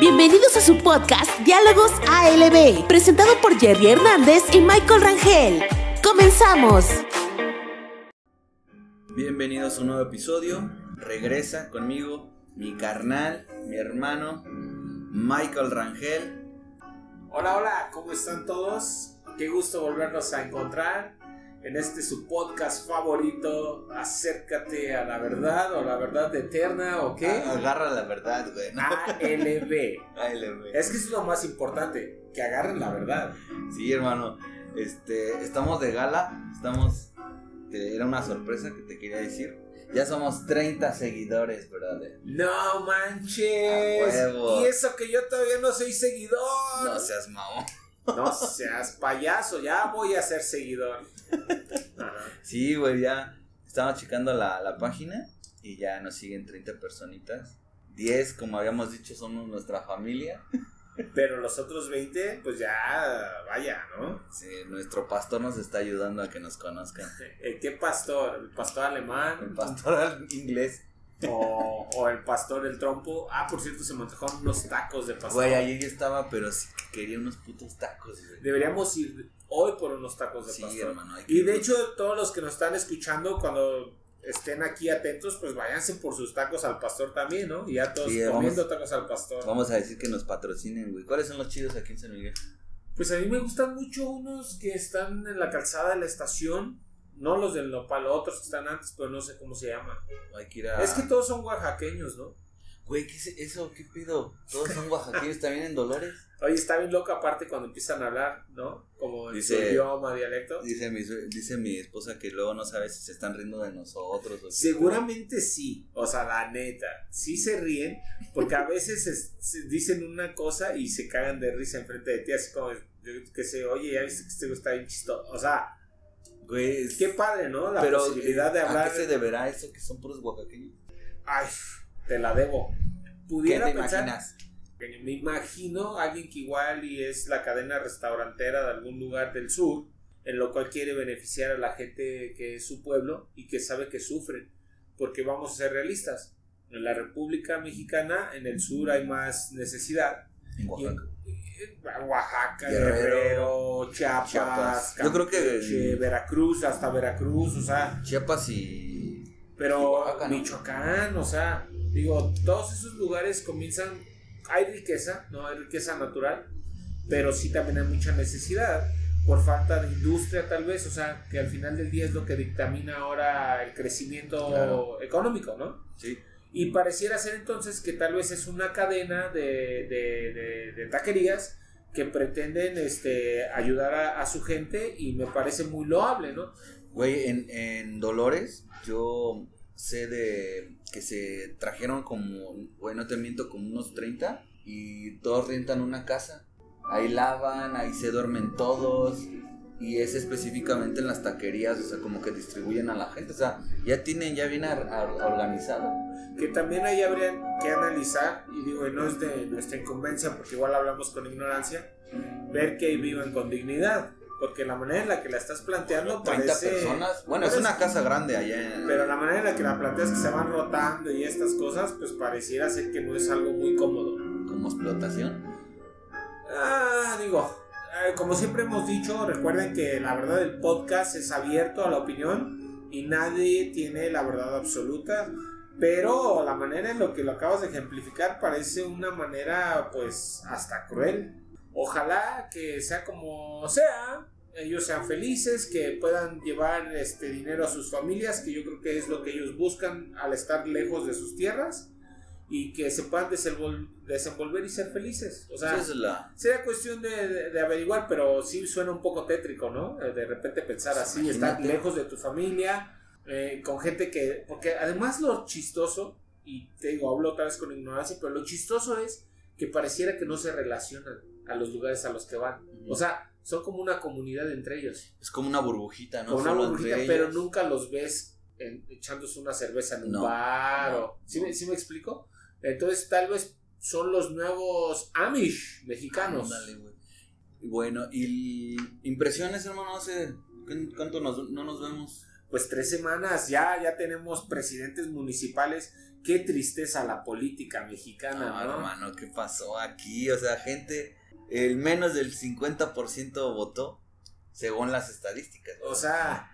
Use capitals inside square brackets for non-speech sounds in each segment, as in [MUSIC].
Bienvenidos a su podcast Diálogos ALB, presentado por Jerry Hernández y Michael Rangel. ¡Comenzamos! Bienvenidos a un nuevo episodio. Regresa conmigo mi carnal, mi hermano, Michael Rangel. Hola, hola, ¿cómo están todos? Qué gusto volvernos a encontrar en este su podcast favorito, Acércate a la verdad o la verdad eterna o qué? Ah, agarra la verdad, güey. ¿no? ALB. ALB. [LAUGHS] Es que es lo más importante, que agarren la verdad. Sí, hermano. Este, estamos de gala, estamos te- era una sorpresa que te quería decir. Ya somos 30 seguidores, brother. No manches. A huevo. Y eso que yo todavía no soy seguidor. No seas mamón. No seas payaso, ya voy a ser seguidor. Sí, güey, ya estamos checando la, la página y ya nos siguen 30 personitas. 10, como habíamos dicho, somos nuestra familia. Pero los otros 20, pues ya, vaya, ¿no? Sí, nuestro pastor nos está ayudando a que nos conozcan. [LAUGHS] ¿Qué pastor? ¿El pastor alemán? El pastor inglés. O, o el pastor el trompo. Ah, por cierto, se me antojaron unos tacos de pastor. Güey, ayer yo estaba, pero sí que quería unos putos tacos, güey. Deberíamos ir hoy por unos tacos de Sí, pastor. hermano. hay que- Y de hecho, todos los que nos están escuchando, cuando estén aquí atentos, pues váyanse por sus tacos al pastor también, ¿no? Y ya todos Sí, comiendo vamos. tacos al pastor. Vamos a decir que nos patrocinen, güey. ¿Cuáles son los chidos aquí en San Miguel? Pues a mí me gustan mucho unos que están en la calzada de la estación. No los del nopal, otros que están antes, pero no sé cómo se llaman. Hay que ir a... Es que todos son oaxaqueños, ¿no? Güey, ¿qué es eso? ¿Qué pedo? ¿Todos son oaxaqueños también en Dolores? Oye, está bien loco aparte cuando empiezan a hablar, ¿no? Como en su Dice- idioma, dialecto. Dice mi, dice mi esposa que luego no sabe si se están riendo de nosotros o qué. Seguramente sí, o sea, la neta, sí se ríen, porque a veces es- se dicen una cosa y se cagan de risa enfrente de ti, así como que sé, oye, ya viste que este está bien chistoso. O sea, Güey, qué padre, ¿no? La pero posibilidad de ¿a hablar. qué se deberá eso que son puros oaxaqueños? Ay, te la debo. ¿Qué Pudiera te pensar. imaginas? Me imagino alguien que igual y es la cadena restaurantera de algún lugar del sur, en lo cual quiere beneficiar a la gente que es su pueblo y que sabe que sufren. Porque vamos a ser realistas. En la República Mexicana, en el sur hay más necesidad. En Y- Oaxaca. y- Oaxaca, Guerrero, Guerrero, Chiapas, Chiapas. Yo creo que- Campeche, Veracruz, hasta Veracruz, o sea, Chiapas y... pero Oaxaca, ¿no? Michoacán, o sea, digo, todos esos lugares comienzan, hay riqueza, no hay riqueza natural, pero sí también hay mucha necesidad por falta de industria tal vez, o sea, que al final del día es lo que dictamina ahora el crecimiento Claro. económico, ¿no? Sí. Y pareciera ser entonces que tal vez es una cadena de, de, de- de taquerías que pretenden este, ayudar a, a su gente y me parece muy loable, ¿no? Güey, en, en Dolores yo sé de que se trajeron como, güey, no te miento, como unos 30 y todos rentan una casa. Ahí lavan, ahí se duermen todos y es específicamente en las taquerías, o sea, como que distribuyen a la gente, o sea, ya tienen ya ar- organizado. que también ahí habría que analizar, y digo, no es de nuestra incumbencia, porque igual hablamos con ignorancia, ver que vivan con dignidad, porque la manera en la que la estás planteando 30 parece... personas, bueno, es una casa grande allá en... Pero la manera en la que la planteas que se van rotando y estas cosas, pues pareciera ser que no es algo muy cómodo. como explotación. Ah, digo, eh, como siempre hemos dicho, recuerden que la verdad del podcast es abierto a la opinión y nadie tiene la verdad absoluta. Pero la manera en lo que lo acabas de ejemplificar parece una manera pues hasta cruel. Ojalá que sea como sea, ellos sean felices, que puedan llevar este dinero a sus familias, que yo creo que es lo que ellos buscan al estar lejos de sus tierras y que se puedan desenvol- desenvolver y ser felices. O sea, Sí, la... Sería cuestión de, de- de averiguar, pero sí suena un poco tétrico, ¿no? Eh, De repente pensar así, estar Imagínate. lejos de tu familia, eh, con gente que... Porque además lo chistoso, y te digo, hablo otra vez con ignorancia, pero lo chistoso es que pareciera que no se relacionan a los lugares a los que van. O sea, son como una comunidad entre ellos. Es como una burbujita, ¿no? Una Solo burbujita, pero ellos. nunca los ves en- echándose una cerveza en un No, bar. o, ¿sí, me, sí me explico? Entonces tal vez son los nuevos Amish mexicanos. Ándale, güey. Bueno, y impresiones, hermano, hace ¿cuánto nos, no nos vemos? pues tres semanas, ya, ya tenemos presidentes municipales. Qué tristeza la política mexicana, No, ¿no? hermano, ¿qué pasó aquí? O sea, gente, el menos del 50% votó según las estadísticas. O sea,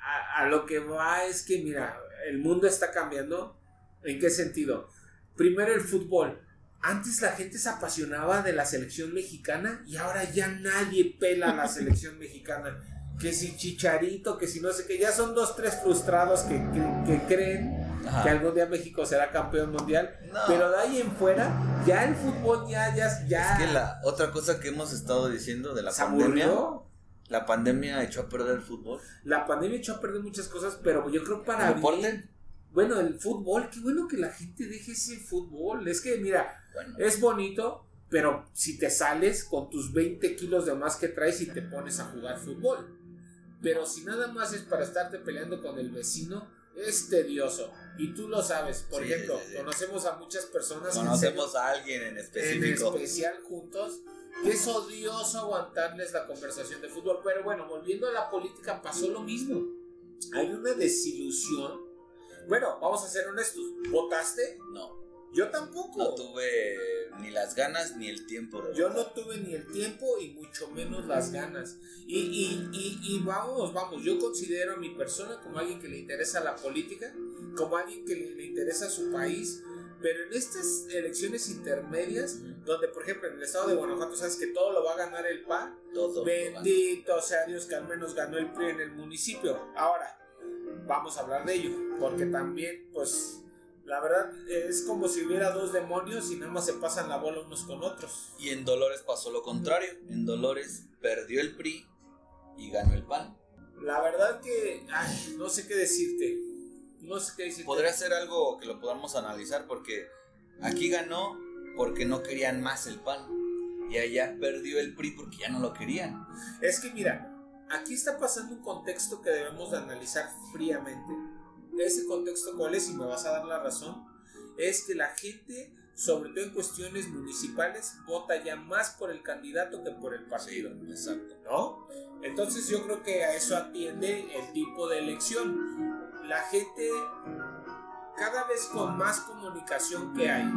a, a lo que va es que, mira, el mundo está cambiando. ¿En qué sentido? Primero el fútbol. Antes la gente se apasionaba de la selección mexicana y ahora ya nadie pela a la [LAUGHS] selección mexicana. Que si Chicharito, que si no sé qué, ya son dos, tres frustrados que, que- que creen Ajá. que algún día México será campeón mundial. No. Pero de ahí en fuera, ya el fútbol ya, ya, ya Es que la otra cosa que hemos estado diciendo de la se pandemia, aburrió. la pandemia echó a perder el fútbol. La pandemia echó a perder muchas cosas, pero yo creo para ¿El deporte? bien. Bueno, el fútbol, qué bueno que la gente deje ese fútbol. Es que, mira, Bueno, es bonito, pero si te sales con tus 20 kilos de más que traes y te pones a jugar fútbol. Pero si nada más es para estarte peleando con el vecino, es tedioso. Y tú lo sabes. Por Sí, ejemplo, sí, sí. conocemos a muchas personas conocemos a alguien en en específico. especial juntos, que es odioso aguantarles la conversación de fútbol. Pero bueno, volviendo a la política, pasó lo mismo. Hay una desilusión. Bueno, vamos a ser honestos. ¿Votaste? No, Yo tampoco. no tuve ni las ganas ni el tiempo de Yo no tuve ni el tiempo y mucho menos las ganas. Y, y, y, y vamos, vamos, yo considero a mi persona como alguien que le interesa la política, como alguien que le, le interesa su país, pero en estas elecciones intermedias, donde por ejemplo en el estado de Guanajuato sabes que todo lo va a ganar el PAN, Todo. bendito sea Dios que al menos ganó el PRI en el municipio. Ahora, vamos a hablar de ello, porque también pues... La verdad es como si hubiera dos demonios y nada más se pasan la bola unos con otros. Y en Dolores pasó lo contrario. En Dolores perdió el PRI y ganó el PAN. La verdad que, ay, no sé qué decirte. No sé qué decirte. Podría ser algo que lo podamos analizar porque aquí ganó porque no querían más el PAN. Y allá perdió el PRI porque ya no lo querían. Es que mira, aquí está pasando un contexto que debemos de analizar fríamente. Ese contexto cuál es, y me vas a dar la razón, es que la gente, sobre todo en cuestiones municipales, vota ya más por el candidato que por el partido. exacto. ¿no? Entonces yo creo que a eso atiende el tipo de elección. La gente, cada vez con más comunicación que hay,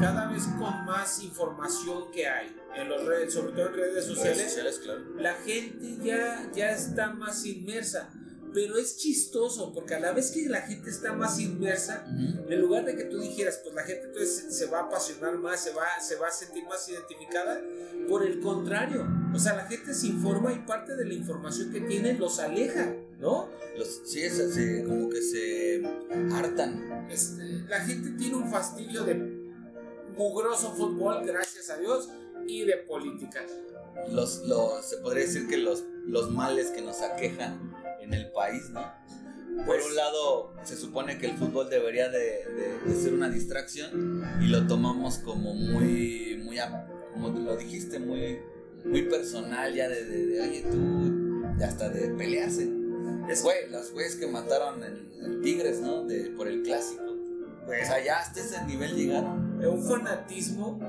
cada vez con más información que hay, en los redes, sobre todo en redes sociales, Redes sociales, claro. la gente ya, ya está más inmersa. Pero es chistoso porque a la vez que la gente está más inmersa, en lugar de que tú dijeras, pues la gente entonces se va a apasionar más, se va, se va a sentir más identificada, por el contrario, o sea, la gente se informa y parte de la información que tiene los aleja, ¿no? Los, sí, es así, como que se hartan. Este, la gente tiene un fastidio de mugroso fútbol, gracias a Dios, y de política. Los, los, se podría decir que los, los males que nos aquejan en el país, ¿no? Por Pues- un lado, se supone que el fútbol debería de, de- de ser una distracción y lo tomamos como muy, muy, como lo dijiste, muy, muy personal ya de, de, de, oye, tú, hasta de pelearse. Es Güey, los güeyes que mataron en, en Tigres, ¿no? De, por el clásico. Sea, ya hasta ese nivel llegaron. un fanatismo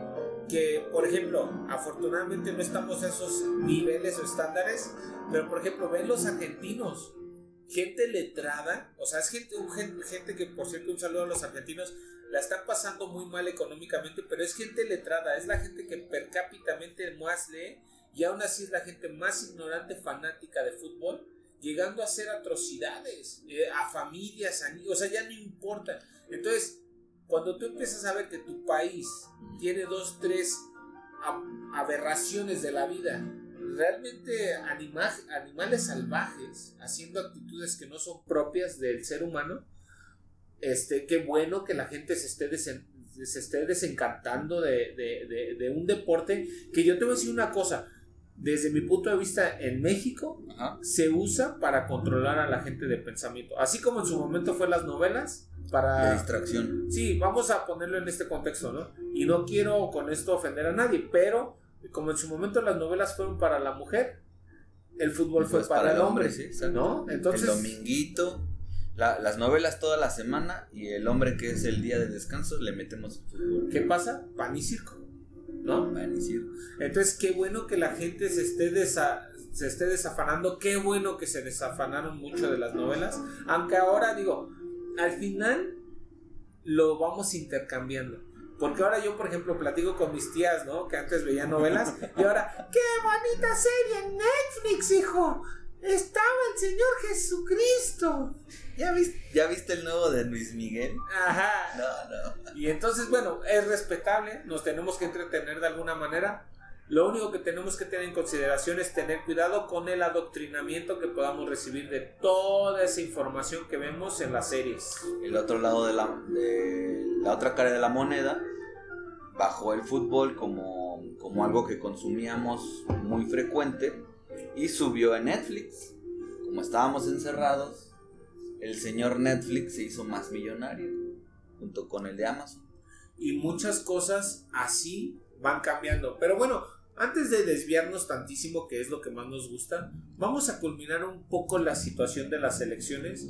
que, por ejemplo, afortunadamente no estamos a esos niveles o estándares, pero por ejemplo, ven los argentinos, gente letrada, o sea, es gente, gente que, por cierto, un saludo a los argentinos, la están pasando muy mal económicamente, pero es gente letrada, es la gente que per cápitamente más lee y aún así es la gente más ignorante, fanática de fútbol, llegando a hacer atrocidades eh, a familias, a o sea, ya no importa. Entonces, cuando tú empiezas a ver que tu país tiene dos, tres aberraciones de la vida, realmente anima- animales salvajes haciendo actitudes que no son propias del ser humano, este, qué bueno que la gente se esté, desen- se esté desencantando de, de- de- de un deporte que yo te voy a decir una cosa, desde mi punto de vista en México Ajá. se usa para controlar a la gente de pensamiento, así como en su momento fue las novelas para De distracción. Sí, vamos a ponerlo en este contexto, ¿no? Y no quiero con esto ofender a nadie, pero como en su momento las novelas fueron para la mujer, el fútbol fue Pues para, el hombre, sí. ¿no? Entonces, el dominguito, la- las novelas toda la semana y el hombre que es el día de descanso le metemos el fútbol. ¿qué pasa? Pan y circo, ¿no? Van a decir, Entonces, qué bueno que la gente se esté desa- se esté desafanando. Qué bueno que se desafanaron mucho de las novelas. Aunque ahora digo, al final lo vamos intercambiando. Porque ahora yo, por ejemplo, platico con mis tías, ¿no? Que antes veía novelas. [LAUGHS] Y ahora, ¡qué bonita serie en Netflix, hijo! Estaba el Señor Jesucristo. ¿Ya viste, ¿Ya viste el nuevo de Luis Miguel? Ajá. No, no. Y entonces, bueno, es respetable, nos tenemos que entretener de alguna manera. Lo único que tenemos que tener en consideración es tener cuidado con el adoctrinamiento que podamos recibir de toda esa información que vemos en las series. El otro lado de la, de la otra cara de la moneda, bajó el fútbol como, como algo que consumíamos muy frecuente y subió en Netflix. Como estábamos encerrados, el señor Netflix se hizo más millonario junto con el de Amazon. Y muchas cosas así van cambiando. Pero bueno, antes de desviarnos tantísimo, que es lo que más nos gusta, vamos a culminar un poco la situación de las elecciones.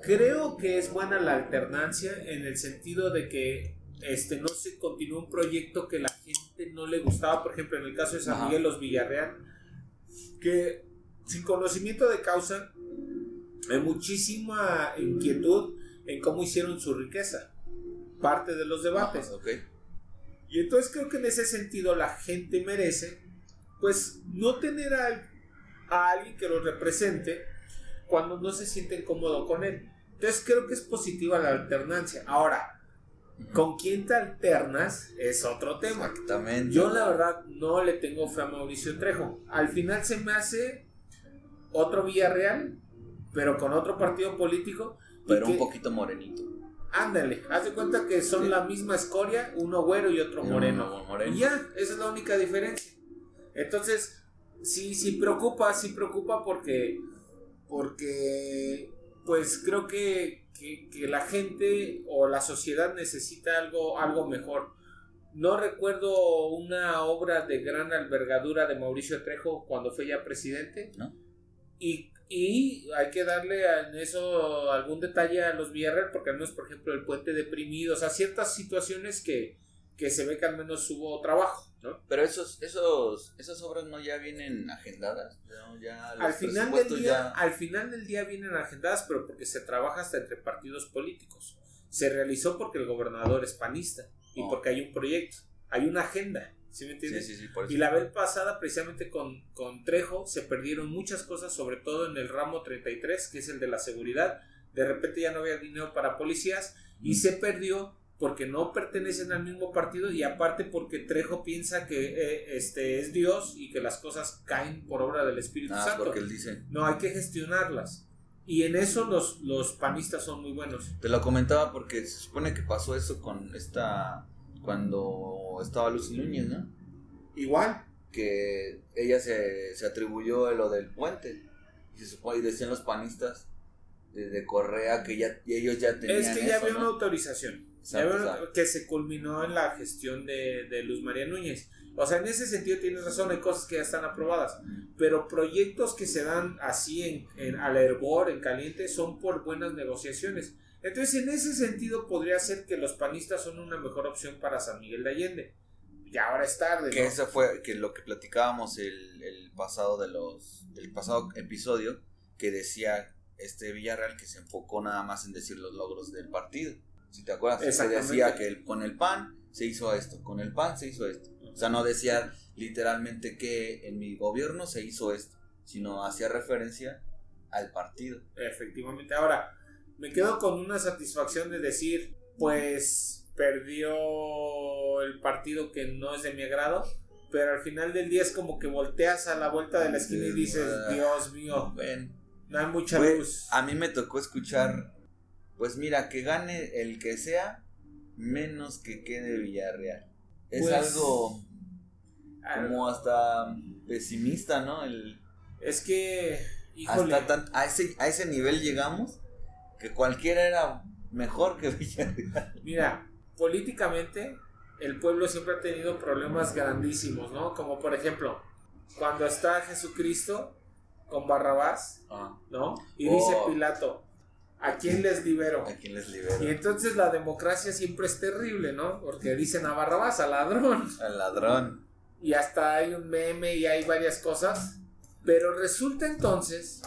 Creo que es buena la alternancia en el sentido de que este no se continúa un proyecto que la gente no le gustaba, por ejemplo, en el caso de San Miguel Los Villarreal, que sin conocimiento de causa hay muchísima inquietud en cómo hicieron su riqueza. Parte de los debates. Y entonces creo que en ese sentido la gente merece, pues, no tener a, alguien que lo represente cuando no se sienten cómodo con él. Entonces creo que es positiva la alternancia. Ahora, con quién te alternas es otro tema. Exactamente. Yo la verdad no le tengo fe a Mauricio Trejo. Al final se me hace otro Villarreal, pero con otro partido político. Pero un poquito morenito. Ándale, haz de cuenta que son la misma escoria, uno güero y otro moreno. Y ya, esa es la única diferencia. Entonces, sí, sí preocupa, sí preocupa porque, porque, pues creo que, que, la gente o la sociedad necesita algo, algo mejor. No recuerdo una obra de gran albergadura de Mauricio Trejo cuando fue ya presidente. ¿No? Y y hay que darle en eso algún detalle a los Villarreal, porque al menos, por ejemplo, el puente deprimido, o sea, ciertas situaciones que, que se ve que al menos hubo trabajo, ¿no? Pero esos, esos, esas obras no ya vienen agendadas, Ya al, final del día, al final del día vienen agendadas, pero porque se trabaja hasta entre partidos políticos. Se realizó porque el gobernador es panista y oh. porque hay un proyecto, hay una agenda. ¿Sí me entiendes? Sí, sí, sí, y la vez pasada, precisamente con, con Trejo, se perdieron muchas cosas, sobre todo en el ramo 33, que es el de la seguridad. De repente ya no había dinero para policías y se perdió porque no pertenecen al mismo partido y aparte porque Trejo piensa que eh, este es Dios y que las cosas caen por obra del Espíritu ah, Santo. porque él dice. No, hay que gestionarlas. Y en eso los, los panistas son muy buenos. Te lo comentaba porque se supone que pasó eso con esta cuando estaba Lucy Núñez, ¿no? Igual. Que ella se, se atribuyó lo del puente. Y, se y decían los panistas de, Correa que ya ellos ya tenían. Es que ya había una autorización. que se culminó en la gestión de, de, Luz María Núñez. O sea, en ese sentido tienes razón, hay cosas que ya están aprobadas. Pero proyectos que se dan así en, en al hervor, en caliente, son por buenas negociaciones. Entonces, en ese sentido, podría ser que los panistas son una mejor opción para San Miguel de Allende. Y ahora es tarde. Que eso fue que lo que platicábamos el, el pasado de los del pasado episodio que decía este Villarreal que se enfocó nada más en decir los logros del partido. Si te acuerdas, se decía que con el PAN se hizo esto, con el PAN se hizo esto. O sea, no decía literalmente que en mi gobierno se hizo esto, sino hacía referencia al partido. Efectivamente. Ahora, me quedo con una satisfacción de decir, pues perdió el partido que no es de mi agrado, pero al final del día es como que volteas a la vuelta de la esquina y dices, Dios mío, ven, no hay mucha luz. A mí me tocó escuchar, pues mira, que gane el que sea, menos que quede Villarreal. Es pues, algo como hasta pesimista, ¿no? El, es que, Hasta a, ese, a ese nivel llegamos que cualquiera era mejor que [LAUGHS] Villarreal. Mira, políticamente el pueblo siempre ha tenido problemas grandísimos, ¿no? Como por ejemplo, cuando está Jesucristo con Barrabás, ah. ¿no? Y dice oh. Pilato, ¿a quién les libero? ¿A quién les libero? Y entonces la democracia siempre es terrible, ¿no? Porque dicen a Barrabás, al ladrón. [LAUGHS] Al ladrón. Y hasta hay un meme y hay varias cosas Pero resulta entonces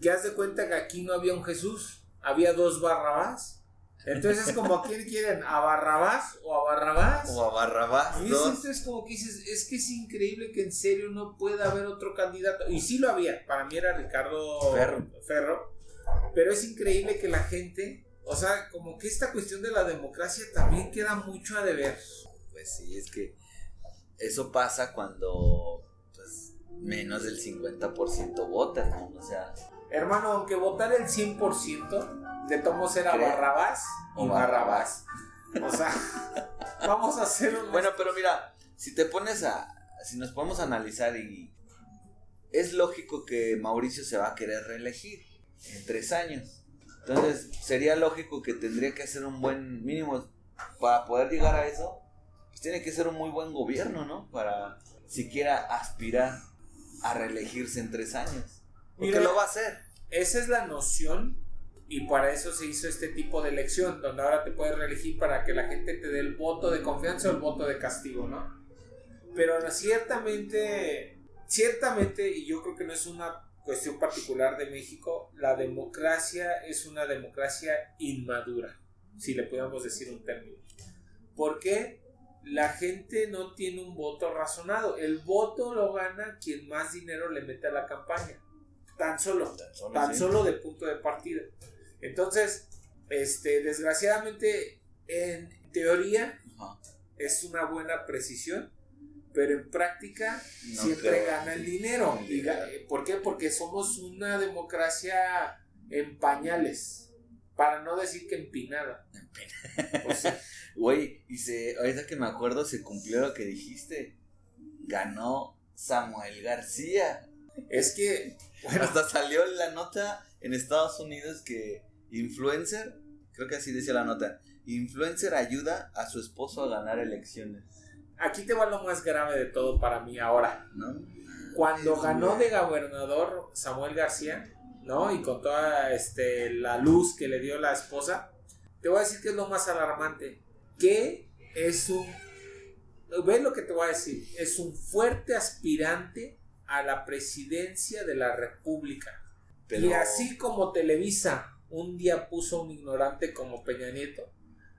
que haz de cuenta que aquí no había un Jesús, había dos Barrabás. Entonces es como, ¿a quién quieren? ¿A Barrabás o a Barrabás? O a Barrabás. Y es, entonces como que dices, es que es increíble que en serio no pueda haber otro candidato. Y sí lo había, para mí era Ricardo Ferro. Ferro. Pero es increíble que la gente, o sea, como que esta cuestión de la democracia también queda mucho a deber. Pues sí, es que eso pasa cuando pues, menos del 50% vota, ¿no? O sea, Hermano, aunque votar el 100%, de tomos era. Barrabás O Barrabás. O sea, [LAUGHS] vamos a hacer un... Bueno, pero mira, si te pones a. Si nos podemos analizar y. Es lógico que Mauricio se va a querer reelegir en tres años. Entonces, sería lógico que tendría que hacer un buen mínimo. Para poder llegar a eso, pues tiene que ser un muy buen gobierno, ¿no? Para siquiera aspirar a reelegirse en tres años. Porque Mira, lo va a hacer. Esa es la noción y para eso se hizo este tipo de elección, donde ahora te puedes reelegir para que la gente te dé el voto de confianza o el voto de castigo, ¿no? Pero ciertamente, ciertamente, y yo creo que no es una cuestión particular de México, la democracia es una democracia inmadura, si le podemos decir un término. ¿Por qué? La gente no tiene un voto razonado. El voto lo gana quien más dinero le mete a la campaña. Tan solo Tan solo, tan sí. solo de punto de partida. Entonces, este, desgraciadamente, en teoría Ajá. es una buena precisión, pero en práctica No siempre creo. gana el dinero. Y. ¿Por qué? Porque somos una democracia en pañales, para no decir que empinada. [LAUGHS] O sea, Güey, y se, ahorita que me acuerdo, se cumplió lo que dijiste. Ganó Samuel García. es que, bueno, Hasta salió la nota en Estados Unidos que influencer, creo que así decía la nota, influencer ayuda a su esposo a ganar elecciones, aquí te va lo más grave de todo para mí ahora. ¿no? cuando Es ganó de gobernador Samuel García, ¿no? Y con toda este, la luz que le dio la esposa, te voy a decir que es lo más alarmante, que es un, ve lo que te voy a decir, es un fuerte aspirante a la presidencia de la República. Pero, Y así como Televisa un día puso un ignorante como Peña Nieto,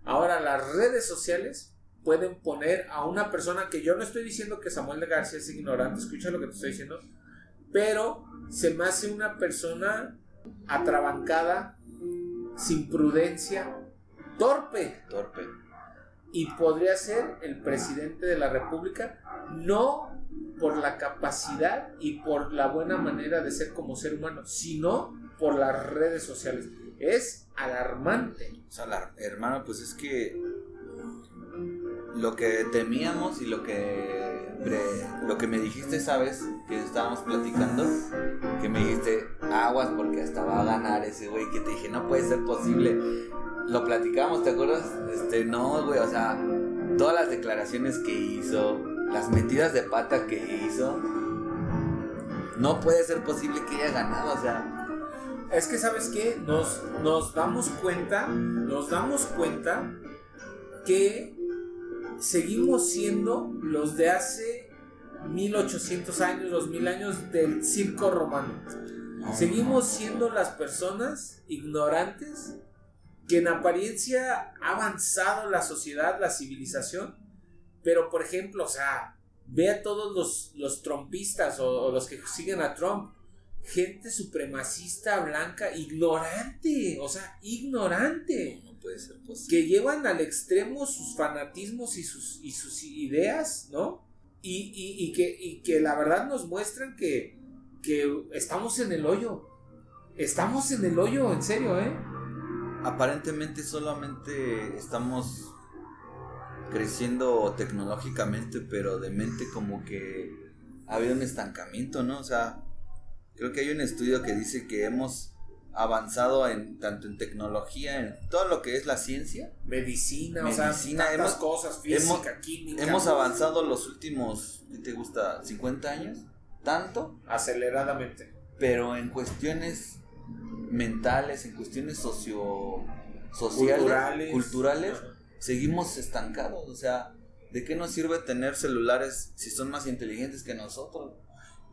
ahora las redes sociales pueden poner a una persona que yo no estoy diciendo que Samuel de García es ignorante, escucha lo que te estoy diciendo, pero se me hace una persona atrabancada, sin prudencia, torpe torpe. y podría ser el presidente de la República, no por la capacidad y por la buena manera de ser como ser humano, sino por las redes sociales. Es alarmante. O sea, hermano, pues es que lo que temíamos y lo que lo que me dijiste, sabes, que estábamos platicando, que me dijiste aguas porque hasta va a ganar ese güey, que te dije, no puede ser posible. Lo platicamos, ¿te acuerdas? Este, no, güey, o sea, todas las declaraciones que hizo, las metidas de pata que hizo, no puede ser posible que haya ganado, o sea, Es que, ¿sabes qué? Nos, nos damos cuenta, nos damos cuenta que seguimos siendo los de hace 1800 años, 2000 años del circo romano. Seguimos siendo las personas ignorantes que en apariencia ha avanzado la sociedad, la civilización, pero por ejemplo, o sea, ve a todos los, los trompistas o, o los que siguen a Trump, gente supremacista blanca, ignorante, o sea, ignorante no puede ser posible. que llevan al extremo sus fanatismos y sus, y sus ideas, ¿no? Y, y- y que, y que la verdad nos muestran que, que estamos en el hoyo. Estamos en el hoyo, en serio, ¿eh? aparentemente solamente estamos creciendo tecnológicamente, pero de mente como que ha habido un estancamiento, ¿no? O sea, creo que hay un estudio que dice que hemos avanzado en tanto en tecnología, en todo lo que es la ciencia. Medicina, o Medicina, sea, tantas hemos- cosas, física, química. Hemos avanzado los últimos, ¿qué te gusta? 50 años, tanto, aceleradamente. pero en cuestiones mentales, en cuestiones socio sociales, Culturales. Seguimos estancados. O sea, ¿de qué nos sirve tener celulares si son más inteligentes que nosotros?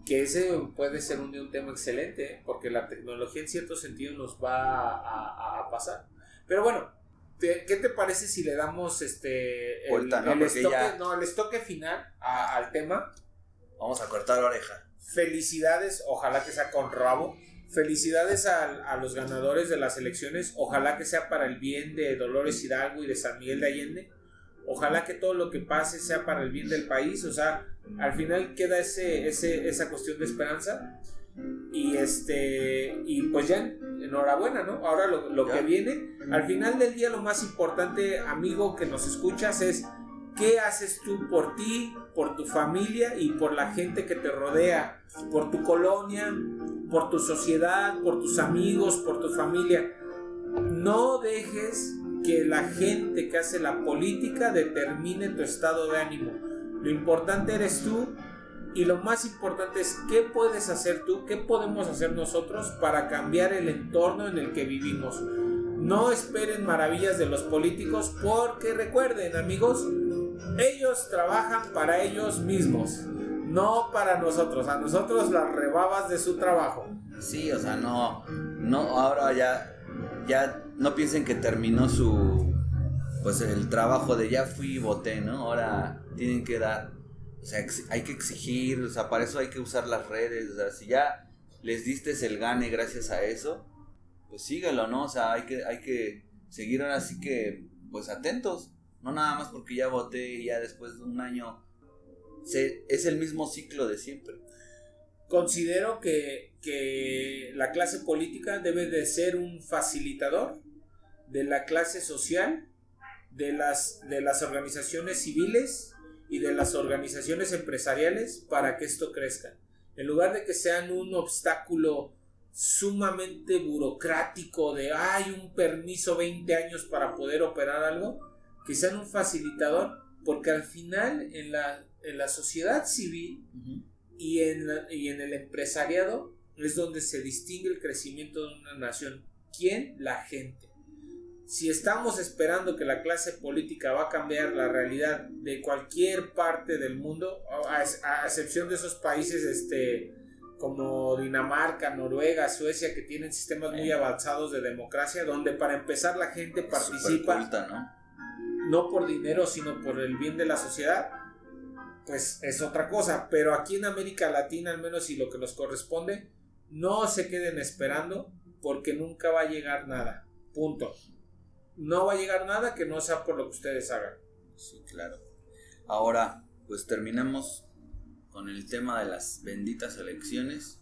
Que ese puede ser un, un tema excelente, porque la tecnología en cierto sentido nos va a, a pasar. Pero bueno, ¿qué te parece si le damos este el, Vuelta, ¿no? el estoque, ya- no, el estoque final a- al tema? Vamos a cortar la oreja. Felicidades, ojalá que sea con rabo. Felicidades a, a los ganadores de las elecciones. Ojalá que sea para el bien de Dolores Hidalgo y de San Miguel de Allende. Ojalá que todo lo que pase sea para el bien del país. O sea, al final queda ese, ese, esa cuestión de esperanza. Y este. Y pues ya, enhorabuena, ¿no? Ahora lo, lo que viene. Al final del día, lo más importante, amigo, que nos escuchas es. ¿Qué haces tú por ti, por tu familia y por la gente que te rodea? Por tu colonia, por tu sociedad, por tus amigos, por tu familia. No dejes que la gente que hace la política determine tu estado de ánimo. Lo importante eres tú y lo más importante es qué puedes hacer tú, qué podemos hacer nosotros para cambiar el entorno en el que vivimos. No esperen maravillas de los políticos porque recuerden amigos, ellos trabajan para ellos mismos, no para nosotros. A nosotros las rebabas de su trabajo. Sí, o sea, no, no, ahora ya, ya no piensen que terminó su, pues el trabajo de ya fui y voté, ¿no? Ahora tienen que dar, o sea, hay que exigir, o sea, para eso hay que usar las redes, o sea, si ya les diste el gane gracias a eso, pues síguelo, ¿no? O sea, hay que, hay que seguir ahora sí que, pues atentos, no nada más porque ya voté y ya después de un año, es el mismo ciclo de siempre. Considero que, que la clase política debe de ser un facilitador de la clase social, de las, de las organizaciones civiles y de las organizaciones empresariales para que esto crezca. En lugar de que sean un obstáculo sumamente burocrático de hay un permiso 20 años para poder operar algo, que sean un facilitador, porque al final en la, en la sociedad civil y en, la- y en el empresariado es donde se distingue el crecimiento de una nación. ¿Quién? La gente. Si estamos esperando que la clase política va a cambiar la realidad de cualquier parte del mundo, a, a excepción de esos países este, como Dinamarca, Noruega, Suecia, que tienen sistemas muy Eh. avanzados de democracia, donde para empezar la gente participa Superculta, ¿no? No por dinero, sino por el bien de la sociedad, pues es otra cosa. Pero aquí en América Latina, al menos y lo que nos corresponde, no se queden esperando porque nunca va a llegar nada. Punto. No va a llegar nada que no sea por lo que ustedes hagan. Sí, claro. Ahora, pues terminamos con el tema de las benditas elecciones.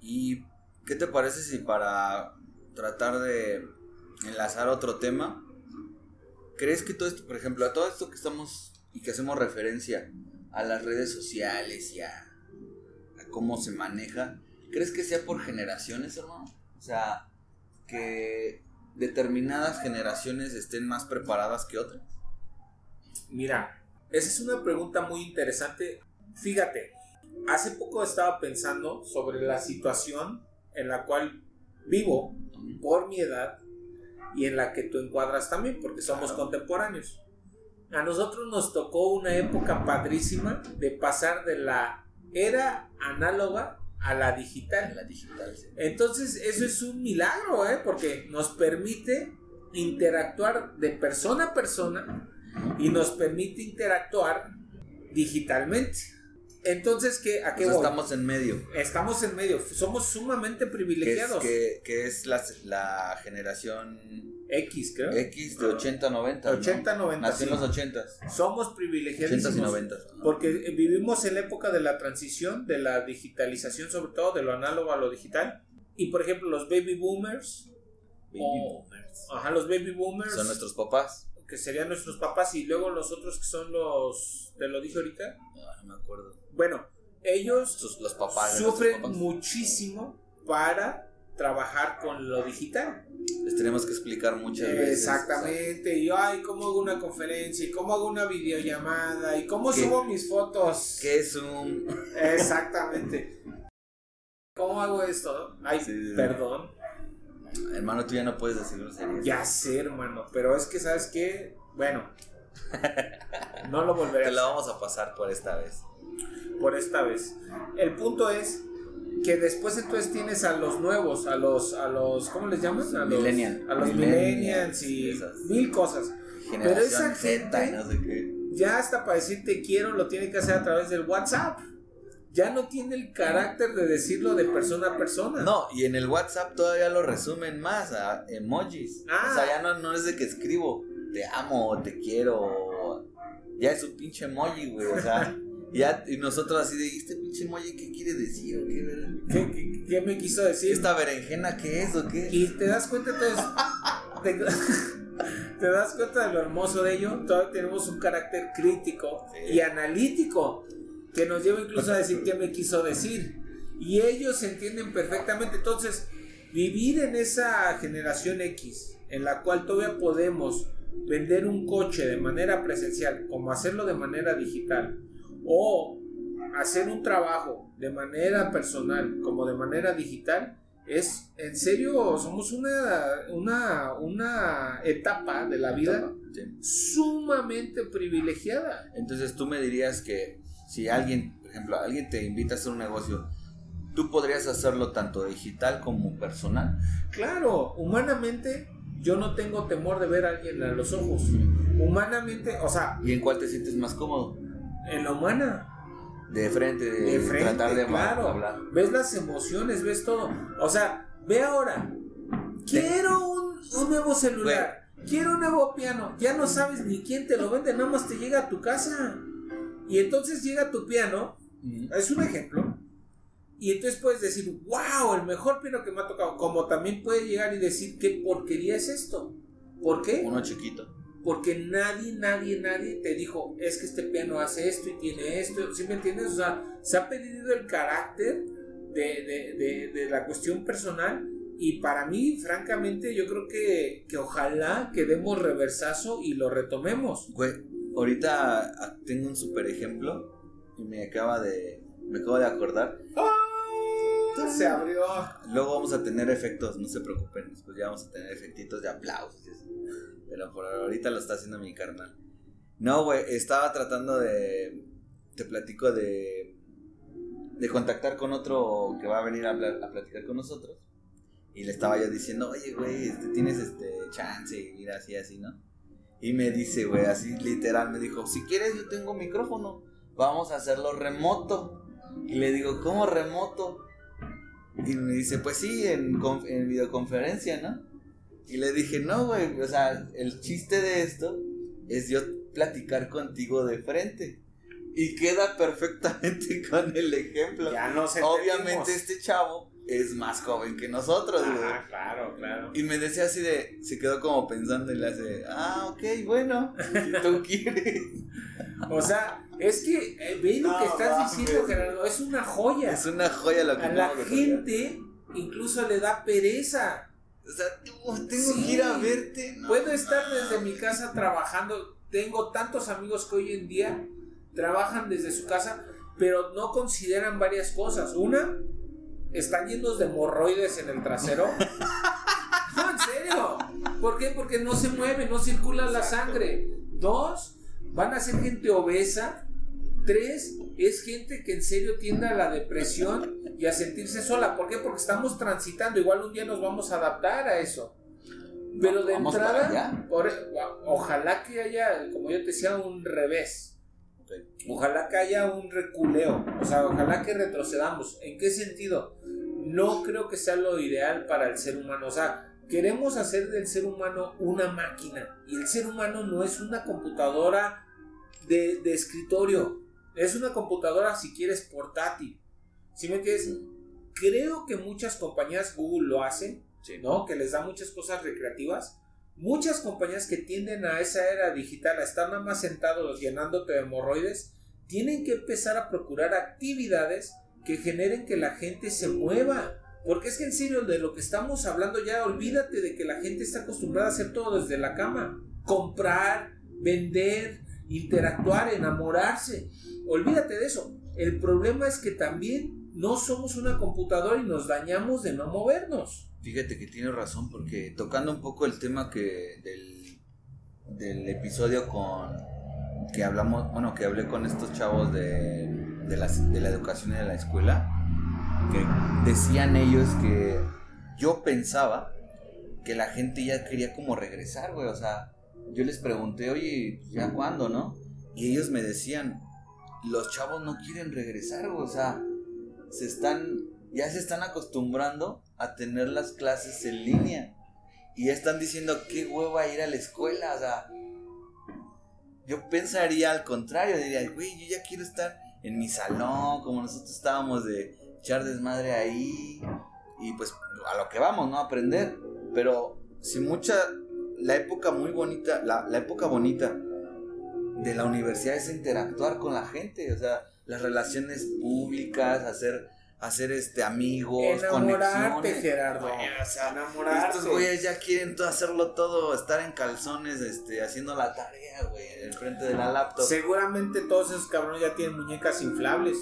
¿Y qué te parece si para tratar de enlazar otro tema, crees que todo esto, por ejemplo, a todo esto que estamos y que hacemos referencia a las redes sociales y a, a cómo se maneja, ¿crees que sea por generaciones, hermano? O sea, que determinadas generaciones estén más preparadas que otras. Mira, esa es una pregunta muy interesante. Fíjate, hace poco estaba pensando sobre la situación en la cual vivo por mi edad y en la que tú encuadras también, porque somos Claro. contemporáneos. A nosotros nos tocó una época padrísima de pasar de la era análoga a la digital. la digital. sí. Entonces, eso es un milagro, ¿eh? Porque nos permite interactuar de persona a persona y nos permite interactuar digitalmente. Entonces, ¿qué, ¿a qué sea, voy? estamos en medio. Estamos en medio, somos sumamente Que es, privilegiados. que, que es la, la generación X, creo. X de 80, 90. ¿no? 80, 90. Nació en los 80. Somos 80 y privilegiados. 90. Porque vivimos en la época de la transición, de la digitalización, sobre todo de lo análogo a lo digital. Y por ejemplo, los baby boomers, Baby Oh. boomers. ajá, los baby boomers, Son nuestros papás. que serían nuestros papás, y luego los otros que son los, te lo dije ahorita. Ah, no me acuerdo. Bueno, ellos Sus- los papás. sufren papás. muchísimo para trabajar con lo digital. Les tenemos que explicar muchas veces. Exactamente, y ay, cómo hago una conferencia, y cómo hago una videollamada, y cómo ¿Qué? subo mis fotos. ¿Qué es un.? [LAUGHS] Exactamente. ¿Cómo hago esto? Ay, Sí, perdón. Hermano, tú ya no puedes decir groserías. Ya sé, hermano, pero es que, ¿sabes qué? Bueno, [LAUGHS] no lo volveré a Te la vamos a pasar por esta vez. por esta vez. El punto es que después entonces tienes a los nuevos, a los, a los, ¿cómo les llaman? A los, Millennial. A los millennials y Esas. mil cosas. Pero esa Generación Z y gente- no sé qué. Ya hasta para decir te quiero lo tiene que hacer a través del WhatsApp. Ya no tiene el carácter de decirlo de persona a persona. No, y en el WhatsApp todavía lo resumen más a emojis. Ah. O sea, ya no, no es de que escribo te amo, te quiero. Ya es un pinche emoji, güey. O sea, ya, y nosotros así de, ¿este pinche emoji qué quiere decir? ¿O qué? ¿Qué, qué- qué me quiso decir? ¿Esta berenjena qué es o qué? Y te das cuenta entonces. te, [LAUGHS] te das cuenta de lo hermoso de ello. Todavía tenemos un carácter crítico Sí. y analítico que nos lleva incluso a decir qué me quiso decir. Y ellos entienden perfectamente. Entonces, vivir en esa generación X, en la cual todavía podemos vender un coche de manera presencial, como hacerlo de manera digital, o hacer un trabajo de manera personal, como de manera digital, es en serio, somos una, una, una etapa de la vida Sí. sumamente privilegiada. Entonces tú me dirías que si alguien, por ejemplo, alguien te invita a hacer un negocio, tú podrías hacerlo tanto digital como personal. Claro, humanamente yo no tengo temor de ver a alguien a los ojos. Humanamente, o sea, ¿Y en cuál te sientes más cómodo? en la humana, De frente, de, de frente, tratar de claro, hablar. ves las emociones, ves todo. O sea, ve ahora, quiero un, un nuevo celular, quiero un nuevo piano, ya no sabes ni quién te lo vende, nada más te llega a tu casa. Y entonces llega tu piano, es un ejemplo, y entonces puedes decir, wow, el mejor piano que me ha tocado, como también puedes llegar y decir, ¿qué porquería es esto? ¿Por qué? Uno chiquito. Porque nadie, nadie, nadie te dijo, es que este piano hace esto y tiene esto, ¿sí me entiendes? O sea, se ha perdido el carácter de, de- de- de la cuestión personal y para mí, francamente, yo creo que, que ojalá que demos reversazo y lo retomemos. Güey, ahorita ah, tengo un super ejemplo y me acaba de. Me acabo de acordar. Se abrió. Luego vamos a tener efectos, no se preocupen. Después ya vamos a tener efectitos de aplausos y eso. Pero por ahorita lo está haciendo mi carnal. No, güey, estaba tratando de. Te platico de. De contactar con otro que va a venir a, platicar con nosotros. Y le estaba yo diciendo, oye, güey, este, tienes este chance y mira así, así, ¿no? Y me dice, güey, así literal, me dijo, si quieres yo tengo micrófono, vamos a hacerlo remoto. Y le digo, ¿cómo remoto? Y me dice, pues sí, en, en videoconferencia, ¿no? Y le dije, no, güey, o sea, el chiste de esto es yo platicar contigo de frente. Y queda perfectamente [LAUGHS] con el ejemplo. Ya no sé. Obviamente este chavo es más joven que nosotros, güey. Ah, claro, claro. Y me decía así de, se quedó como pensando y le hace, ah, ok, bueno, si tú [LAUGHS] quieres. O sea, es que eh, ve lo No, que estás mames. diciendo, Gerardo, es una joya. Es una joya lo que A la gente incluso le da pereza. O sea, tengo, tengo Sí. que ir a verte. no Puedo estar desde mi casa trabajando. Tengo tantos amigos que hoy en día trabajan desde su casa, pero no consideran varias cosas. Una, están llenos de hemorroides en el trasero. [LAUGHS] No, en serio. ¿Por qué? Porque no se mueve, no circula la sangre. Dos, van a ser gente obesa. Tres, es gente que en serio tiende a la depresión y a sentirse sola. ¿Por qué? Porque estamos transitando. Igual un día nos vamos a adaptar a eso. Pero de Vamos entrada, por- ojalá que haya, como yo te decía, un revés. Ojalá que haya un reculeo. O sea, ojalá que retrocedamos. ¿En qué sentido? No creo que sea lo ideal para el ser humano. O sea, queremos hacer del ser humano una máquina. Y el ser humano no es una computadora de, de escritorio. Es una computadora, si quieres, portátil. ¿Sí me entiendes? Creo que muchas compañías, Google lo hacen, Sí. ¿no? Que les da muchas cosas recreativas. Muchas compañías que tienden a esa era digital, a estar nada más sentados llenándote de hemorroides, tienen que empezar a procurar actividades que generen que la gente se mueva. Porque es que en serio, de lo que estamos hablando ya, olvídate de que la gente está acostumbrada a hacer todo desde la cama. Comprar, vender, interactuar, enamorarse. Olvídate de eso. El problema es que también no somos una computadora y nos dañamos de no movernos. Fíjate que tienes razón, porque tocando un poco el tema que del, del episodio con que hablamos, bueno, que hablé con estos chavos de de, las- de la educación y de la escuela, que decían ellos que yo pensaba que la gente ya quería como regresar, güey, o sea, yo les pregunté, oye, ¿ya cuándo, no? Y ellos me decían, los chavos no quieren regresar, o sea, se están, ya se están acostumbrando a tener las clases en línea. Y ya están diciendo, qué hueva ir a la escuela, o sea, yo pensaría al contrario, diría, güey, yo ya quiero estar en mi salón, como nosotros estábamos de echar desmadre ahí, y pues a lo que vamos, ¿no? Aprender. Pero si mucha, la época muy bonita, la, la época bonita de la universidad es interactuar con la gente, o sea, las relaciones públicas, hacer, hacer este amigos, Enamorarte. Gerardo. O sea, Enamorarte. estos güeyes ya quieren todo hacerlo todo, estar en calzones, este, haciendo la tarea, güey, en frente de la laptop. Seguramente todos esos cabrones ya tienen muñecas inflables.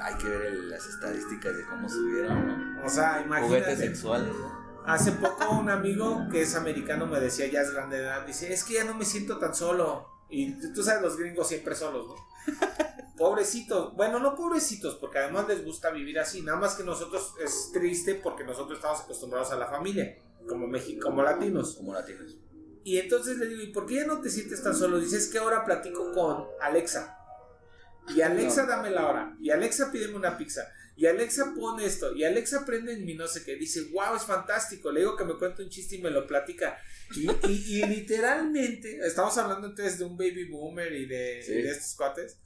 Hay que ver el- las estadísticas de cómo subieron, ¿no? O sea, Juguetes imagínate. sexuales, ¿no? Hace poco un amigo que es americano me decía, ya es grande de edad, dice, es que ya no me siento tan solo. Y tú- sabes, los gringos siempre solos, ¿no? [LAUGHS] Pobrecitos. Bueno, no pobrecitos, porque además les gusta vivir así. Nada más que nosotros es triste porque nosotros estamos acostumbrados a la familia, como México, como latinos. Como latinos. Y entonces le digo, ¿y por qué ya no te sientes tan solo? Dices que ahora platico con Alexa. Y Alexa dame la hora. Y Alexa pídeme una pizza. Y Alexa pone esto. Y Alexa prende en mi no sé qué. Dice, wow, es fantástico. Le digo que me cuente un chiste y me lo platica. Y, y- y literalmente, estamos hablando entonces de un baby boomer y de, Sí. y de estos cuates.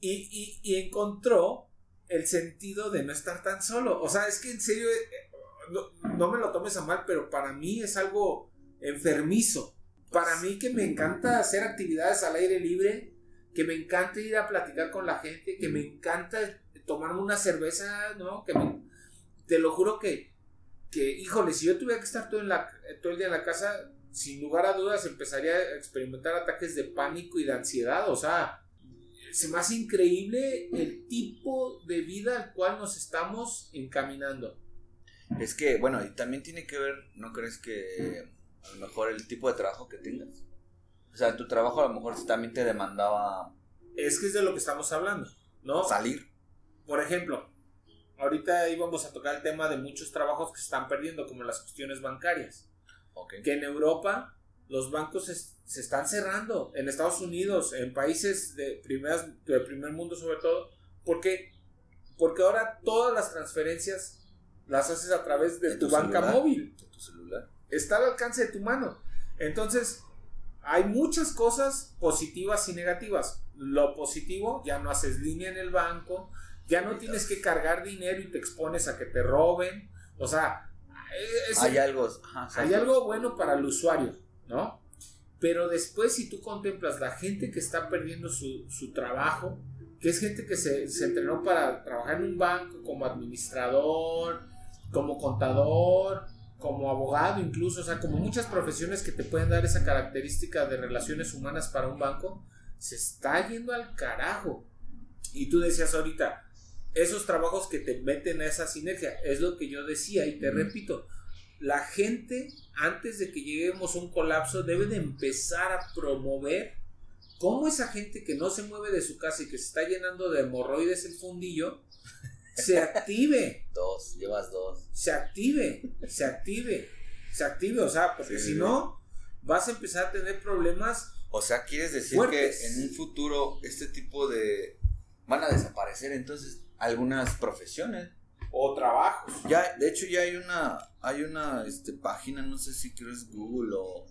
Y, y- y encontró el sentido de no estar tan solo. O sea, es que en serio, eh, no, no me lo tomes a mal, pero para mí es algo enfermizo. Para mí que me encanta hacer actividades al aire libre, que me encanta ir a platicar con la gente, que me encanta tomarme una cerveza, ¿no? Que me- te lo juro que, que, híjole, si yo tuviera que estar todo, en la, todo el día en la casa, sin lugar a dudas empezaría a experimentar ataques de pánico y de ansiedad, o sea, se me hace increíble el tipo de vida al cual nos estamos encaminando. Es que, bueno, y también tiene que ver, ¿no crees que a lo mejor el tipo de trabajo que tengas? O sea, tu trabajo a lo mejor también te demandaba Es que es de lo que estamos hablando, ¿no? salir. Por ejemplo, ahorita íbamos a tocar el tema de muchos trabajos que se están perdiendo, como las cuestiones bancarias. Ok. Que en Europa los bancos se, se están cerrando, en Estados Unidos, en países de, primeras, de primer mundo sobre todo. ¿Por qué? Porque ahora todas las transferencias las haces a través de, De tu, tu banca celular. móvil. De tu celular. Está al alcance de tu mano. Entonces, hay muchas cosas positivas y negativas. Lo positivo, ya no haces línea en el banco, ya no tienes que cargar dinero y te expones a que te roben. O sea, es- Hay algo, ajá, hay algo bueno para el usuario, ¿no? Pero después si tú contemplas la gente que está perdiendo su, su trabajo, que es gente que se, se entrenó para trabajar en un banco como administrador, como contador, como abogado incluso, o sea, como muchas profesiones que te pueden dar esa característica de relaciones humanas para un banco, se está yendo al carajo. Y tú decías ahorita, esos trabajos que te meten a esa sinergia, es lo que yo decía y te repito, la gente antes de que lleguemos a un colapso debe de empezar a promover cómo esa gente que no se mueve de su casa y que se está llenando de hemorroides el fundillo, [LAUGHS] se active Dos, llevas dos. se active, se active, se active, o sea, porque Sí, si no, vas a empezar a tener problemas. O sea, ¿quieres decir Fuertes. que en un futuro este tipo de... van a desaparecer entonces algunas profesiones? O trabajos. Ya, de hecho ya hay una, hay una este, página, no sé si creo es Google o...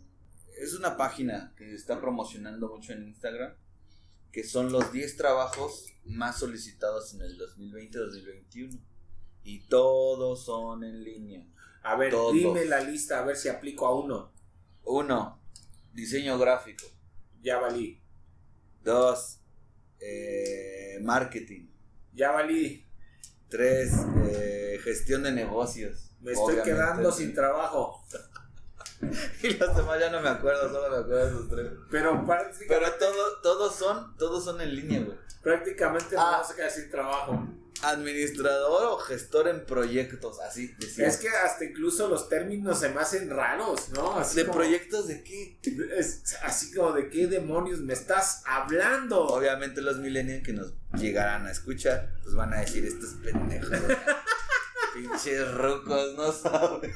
Es una página que está promocionando mucho en Instagram, que son los 10 trabajos más solicitados en el 2020-2021. Y todos son en línea. A ver, Todos. dime la lista, a ver si aplico a uno. Uno, diseño gráfico. Ya valí, Dos, eh, marketing. Ya valí. Tres, eh, gestión de negocios. Me estoy Obviamente, quedando sí. sin trabajo. [LAUGHS] y los demás ya no me acuerdo, solo me acuerdo de esos tres. Pero prácticamente, Pero todo, todos son, todos son en línea, güey. prácticamente Ah. vamos a quedar sin trabajo. Administrador o gestor en proyectos, así decía. Es que hasta incluso los términos se me hacen raros, ¿no? Así ¿De como- proyectos de qué? es así como de qué demonios me estás hablando. Obviamente los millennials que nos llegarán a escuchar, pues van a decir estos pendejos. [LAUGHS] Pinches rucos, no saben.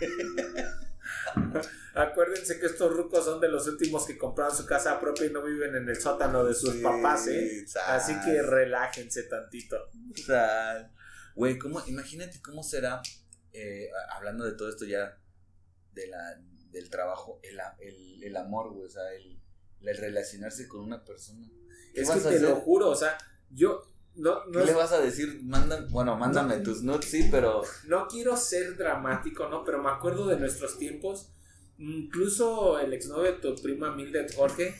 [LAUGHS] Acuérdense que estos rucos son de los últimos que compraron su casa propia y no viven en el sótano de sus Sí, papás, ¿eh? Así que relájense tantito. Güey, ¿cómo, imagínate cómo será, eh, hablando de todo esto ya, de la, del trabajo, el, el, el amor, güey, o sea, el, el relacionarse con una persona. ¿Qué Es que te lo juro, o sea, yo no, no, ¿Qué le vas a decir? Manda, bueno, mándame No. tus nudes, sí, pero... no quiero ser dramático, ¿no? Pero me acuerdo de nuestros tiempos. Incluso el exnovio de tu prima Mildred Jorge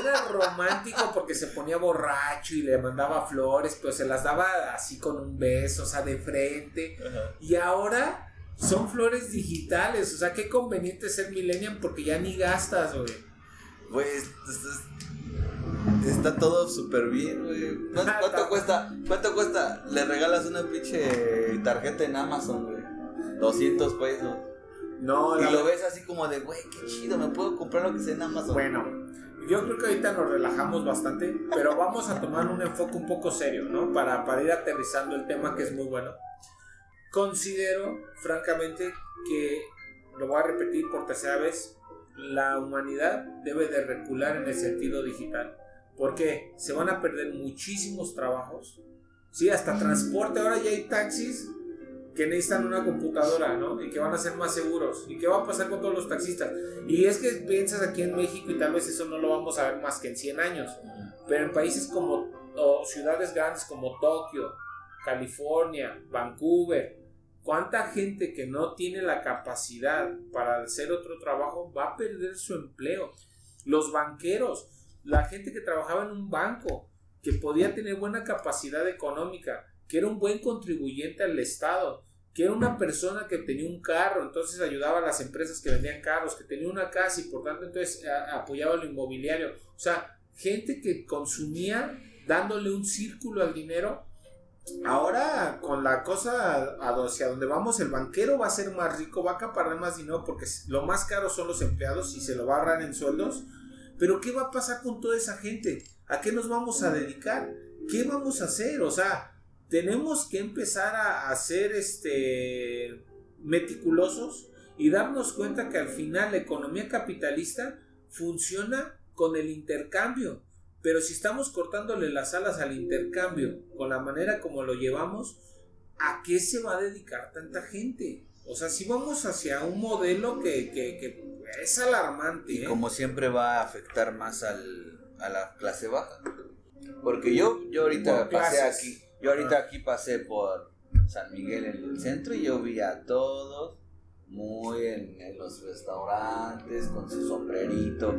era romántico porque se ponía borracho y le mandaba flores, pero se las daba así con un beso, o sea, de frente. Y ahora son flores digitales, o sea, qué conveniente ser millennial porque ya ni gastas, güey. Güey, esto es- está todo súper bien, güey. ¿Cuánto, cuánto cuesta? ¿Cuánto cuesta? Le regalas una pinche tarjeta en Amazon, güey. 200 pesos. No, Y la lo ves así como de, güey, qué chido, me puedo comprar lo que sea en Amazon. Bueno, yo creo que ahorita nos relajamos bastante, pero vamos a tomar un enfoque un poco serio, ¿no? Para, para ir aterrizando el tema que es muy bueno. Considero, francamente, que, lo voy a repetir por tercera vez, la humanidad debe de recular en el sentido digital. Porque Se van a perder muchísimos trabajos. Sí, hasta transporte. Ahora ya hay taxis que necesitan una computadora, ¿no? Y que van a ser más seguros. ¿Y qué va a pasar con todos los taxistas? Y es que piensas aquí en México y tal vez eso no lo vamos a ver más que en 100 años. Pero en países como o ciudades grandes como Tokio, California, Vancouver, ¿cuánta gente que no tiene la capacidad para hacer otro trabajo va a perder su empleo? Los banqueros, la gente que trabajaba en un banco, que podía tener buena capacidad económica, que era un buen contribuyente al Estado, que era una persona que tenía un carro, entonces ayudaba a las empresas que vendían carros, que tenía una casa y por tanto entonces apoyaba lo inmobiliario. O sea, gente que consumía dándole un círculo al dinero. Ahora, con la cosa hacia donde vamos, el banquero va a ser más rico, va a acaparar más dinero porque lo más caro son los empleados y se lo va a ahorrar en sueldos. Pero, ¿qué va a pasar con toda esa gente? ¿A qué nos vamos a dedicar? ¿Qué vamos a hacer? O sea, tenemos que empezar a, ser este, meticulosos y darnos cuenta que al final la economía capitalista funciona con el intercambio. Pero si estamos cortándole las alas al intercambio con la manera como lo llevamos, ¿a qué se va a dedicar tanta gente? O sea, si vamos hacia un modelo que, que- que es alarmante. Y ¿eh? como siempre va a afectar más al, a la clase baja. Porque yo, yo ahorita pasé aquí, yo ahorita aquí pasé por San Miguel en el centro y yo vi a todos muy en, en los restaurantes con su sombrerito.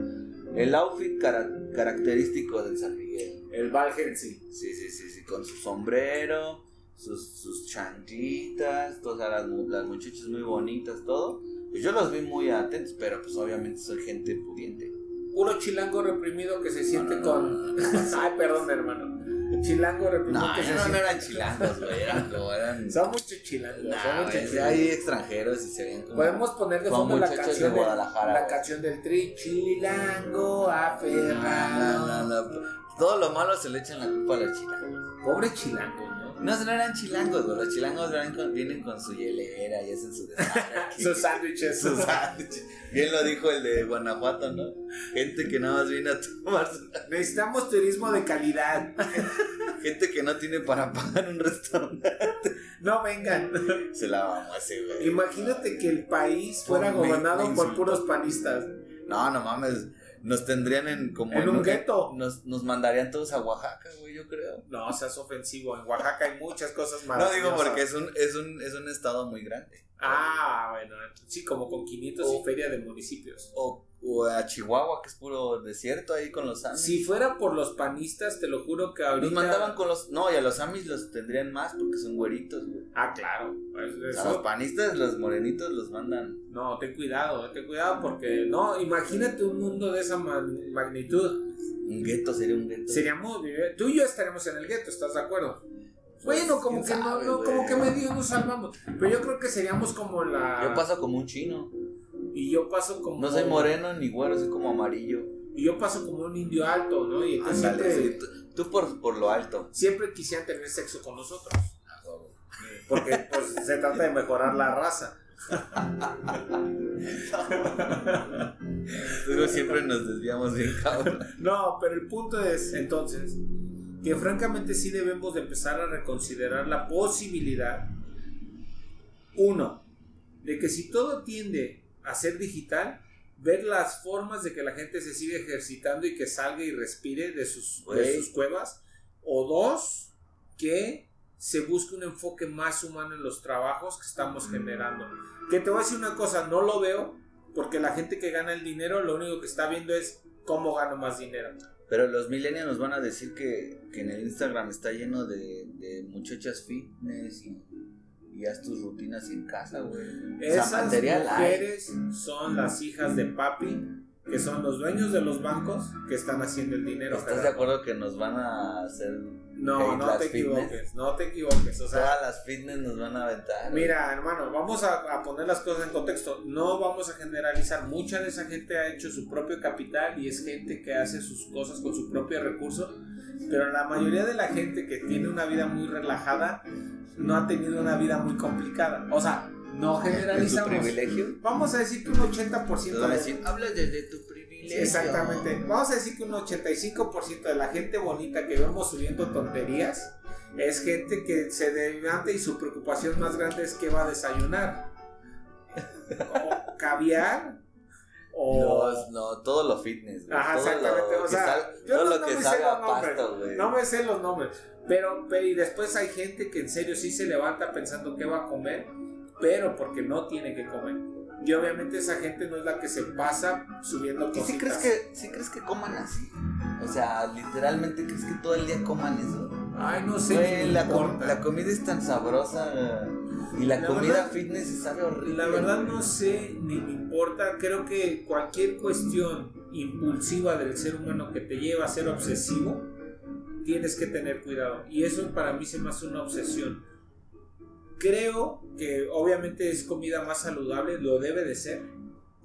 El outfit cara- característico del San Miguel. El Valgensi. Sí, sí, sí, sí, con su sombrero, sus, sus chanclitas, todas las, mu- las muchachas muy bonitas, todo. Pues yo los vi muy atentos, pero pues obviamente soy gente pudiente. Puro chilango reprimido que se siente No, no, con. Ay, perdón, hermano. Chilango reprimido No, que se no, no siente. eran chilangos, güey, eran eran... Son muchos chilangos. Son muchos güey, chilangos. hay extranjeros y se ven como... Podemos poner de fondo la canción, de Guadalajara, la canción del tri. Chilango aferrado. no, no, no. Todo lo malo se le echan la culpa a los chilangos. Pobre chilango, ¿no? No, eran chilangos, güey. Los chilangos vienen con, vienen con su hielera y hacen su. [LAUGHS] Sus sándwiches. Sus sándwiches. Bien lo dijo el de Guanajuato, ¿no? Gente que nada más viene a tomar [LAUGHS] Necesitamos turismo de calidad. Gente que no tiene para pagar un restaurante. No vengan. Se la vamos a hacer, güey. Imagínate que el país fuera Por gobernado me por puros panistas. No, no mames. Nos tendrían en como En un gueto. Nos, nos mandarían todos a Oaxaca, güey, yo creo. No, seas ofensivo. En Oaxaca hay muchas cosas No maravillosas. digo porque es un, es un, es un estado muy grande. Ah, bueno. Sí, como con 500 y O- feria de municipios. O, O a Chihuahua, que es puro desierto ahí con los Amis. Si fuera por los panistas, te lo juro que ahorita. Nos mandaban con los. No, y a los Amis los tendrían más porque son güeritos, güey. Ah, claro. Pues, A los panistas, los morenitos los mandan. No, ten cuidado, ten cuidado porque. No, imagínate un mundo de esa ma- magnitud. Un gueto, sería un gueto. Seríamos. Tú y yo estaremos en el gueto, ¿estás de acuerdo? Bueno, como que no, como que medio nos salvamos. Pero yo creo que seríamos como la. Yo paso como un chino. Y yo paso como. No soy moreno ni güero, soy como amarillo. Y yo paso como un indio alto, ¿no? Y entonces Ándale, siempre, sí, tú, tú por, por lo alto. siempre quisieran tener sexo con nosotros. Porque pues [LAUGHS] se trata de mejorar la raza. Luego siempre nos desviamos bien, cabrón. No, pero el punto es entonces que francamente sí debemos de empezar a reconsiderar la posibilidad, uno, de que si todo tiende a ser digital, ver las formas de que la gente se siga ejercitando y que salga y respire de sus, de sus cuevas, o dos, que se busque un enfoque más humano en los trabajos que estamos generando. Que te voy a decir una cosa, no lo veo porque la gente que gana el dinero lo único que está viendo es cómo gano más dinero. Pero los millennials nos van a decir que, que en el Instagram está lleno de, de muchachas fitness y, y haz tus rutinas en casa, güey. O sea, Esas material hay. mujeres son las hijas de papi, que son los dueños de los bancos que están haciendo el dinero. ¿Estás de Gerardo. acuerdo que nos van a hacer No, no te fitness? equivoques, no te equivoques. O sea, Todas las fitness nos van a aventar. Mira, hermano, vamos a, a poner las cosas en contexto. No vamos a generalizar. Mucha de esa gente ha hecho su propio capital y es gente que hace sus cosas con su propio recurso. Pero la mayoría de la gente que tiene una vida muy relajada no ha tenido una vida muy complicada. O sea, no ¿Es su generalizamos. privilegio? Vamos a decir que un 80% Te van a de... decir, hablas desde tu privilegio. Exactamente. Vamos a decir que un 85% de la gente bonita que vemos subiendo tonterías es gente que se levanta y su preocupación más grande es qué va a desayunar. O caviar. O... No, no, todo lo fitness, güey. Ajá, todo exactamente. Lo O que sea, sal- yo todo no, lo no que me sé sabe los nombres. pasto, güey. No me sé los nombres. Pero, pero, y después hay gente que en serio sí se levanta pensando qué va a comer, pero porque no tiene que comer. Y obviamente esa gente no es la que se pasa subiendo ¿Y cositas. si crees que, sí crees que coman así? O sea, literalmente crees que todo el día coman eso. Ay, no sé. Güey, la, com- importa. la comida es tan sabrosa y la, La comida verdad- fitness sabe horrible. La verdad no sé ni me importa. Creo que cualquier cuestión impulsiva del ser humano que te lleva a ser obsesivo, tienes que tener cuidado. Y eso para mí se me hace una obsesión. Creo que obviamente es comida más saludable, lo debe de ser.